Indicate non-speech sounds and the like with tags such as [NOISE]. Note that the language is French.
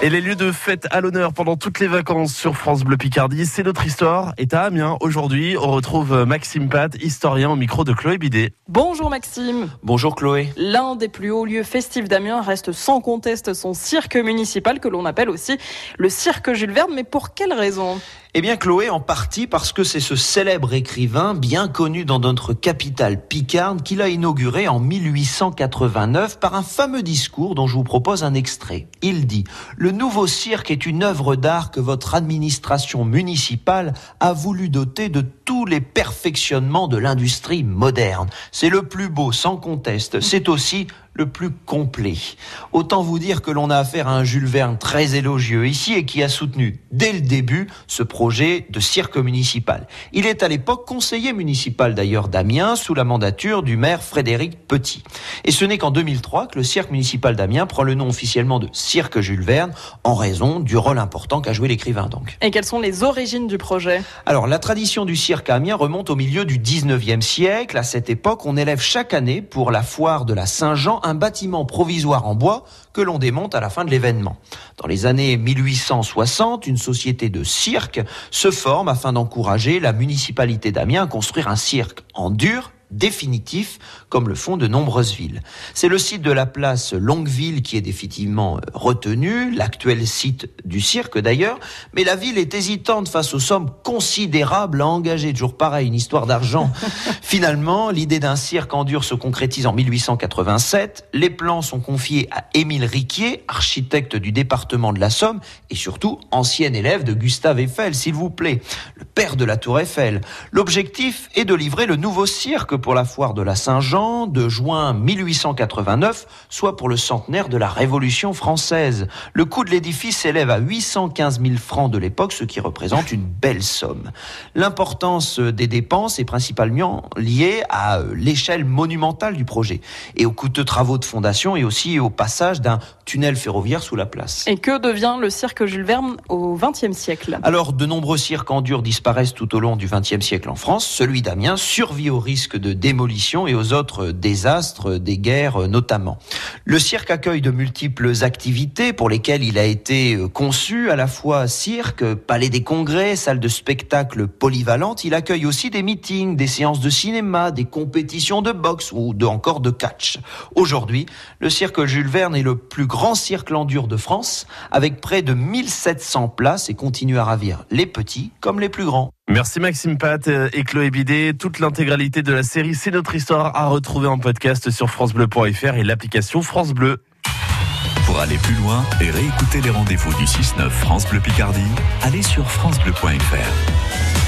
Et les lieux de fête à l'honneur pendant toutes les vacances sur France Bleu Picardie, c'est notre histoire. Et à Amiens, aujourd'hui, on retrouve Maxime Pat, historien au micro de Chloé Bidet. Bonjour Maxime. Bonjour Chloé. L'un des plus hauts lieux festifs d'Amiens reste sans conteste son cirque municipal que l'on appelle aussi le cirque Jules Verne. Mais pour quelle raison? Eh bien Chloé, en partie parce que c'est ce célèbre écrivain, bien connu dans notre capitale picarde, qui l'a inauguré en 1889 par un fameux discours dont je vous propose un extrait. Il dit « Le nouveau cirque est une œuvre d'art que votre administration municipale a voulu doter de tous les perfectionnements de l'industrie moderne. C'est le plus beau, sans conteste. C'est aussi le plus complet. Autant vous dire que l'on a affaire à un Jules Verne très élogieux ici et qui a soutenu dès le début ce projet de cirque municipal. Il est à l'époque conseiller municipal d'ailleurs d'Amiens sous la mandature du maire Frédéric Petit. Et ce n'est qu'en 2003 que le cirque municipal d'Amiens prend le nom officiellement de cirque Jules Verne en raison du rôle important qu'a joué l'écrivain donc. Et quelles sont les origines du projet? Alors la tradition du cirque à Amiens remonte au milieu du 19e siècle. À cette époque, on élève chaque année pour la foire de la Saint-Jean un bâtiment provisoire en bois que l'on démonte à la fin de l'événement. Dans les années 1860, une société de cirque se forme afin d'encourager la municipalité d'Amiens à construire un cirque en dur définitif, comme le font de nombreuses villes. C'est le site de la place Longueville qui est définitivement euh, retenu, l'actuel site du cirque d'ailleurs, mais la ville est hésitante face aux sommes considérables à engager. Toujours pareil, une histoire d'argent. [LAUGHS] Finalement, l'idée d'un cirque en dur se concrétise en 1887. Les plans sont confiés à Émile Riquier, architecte du département de la Somme, et surtout ancien élève de Gustave Eiffel, s'il vous plaît, le père de la Tour Eiffel. L'objectif est de livrer le nouveau cirque pour la foire de la Saint-Jean de juin 1889, soit pour le centenaire de la Révolution française. Le coût de l'édifice s'élève à 815 000 francs de l'époque, ce qui représente une belle somme. L'importance des dépenses est principalement liée à l'échelle monumentale du projet et aux coûteux travaux de fondation et aussi au passage d'un tunnel ferroviaire sous la place. Et que devient le cirque Jules Verne au XXe siècle? Alors, de nombreux cirques en dur disparaissent tout au long du XXe siècle en France. Celui d'Amiens survit au risque de démolition et aux autres désastres des guerres notamment. Le cirque accueille de multiples activités pour lesquelles il a été conçu, à la fois cirque, palais des congrès, salle de spectacle polyvalente. Il accueille aussi des meetings, des séances de cinéma, des compétitions de boxe ou de, encore de catch. Aujourd'hui, le cirque Jules Verne est le plus grand cirque en dur de France, avec près de 1700 places et continue à ravir les petits comme les plus grands. Merci Maxime Pat et Chloé Bidet. Toute l'intégralité de la série C'est notre histoire à retrouver en podcast sur francebleu.fr et l'application France Bleu. Pour aller plus loin et réécouter les rendez-vous du 6-9 France Bleu Picardie, allez sur francebleu.fr.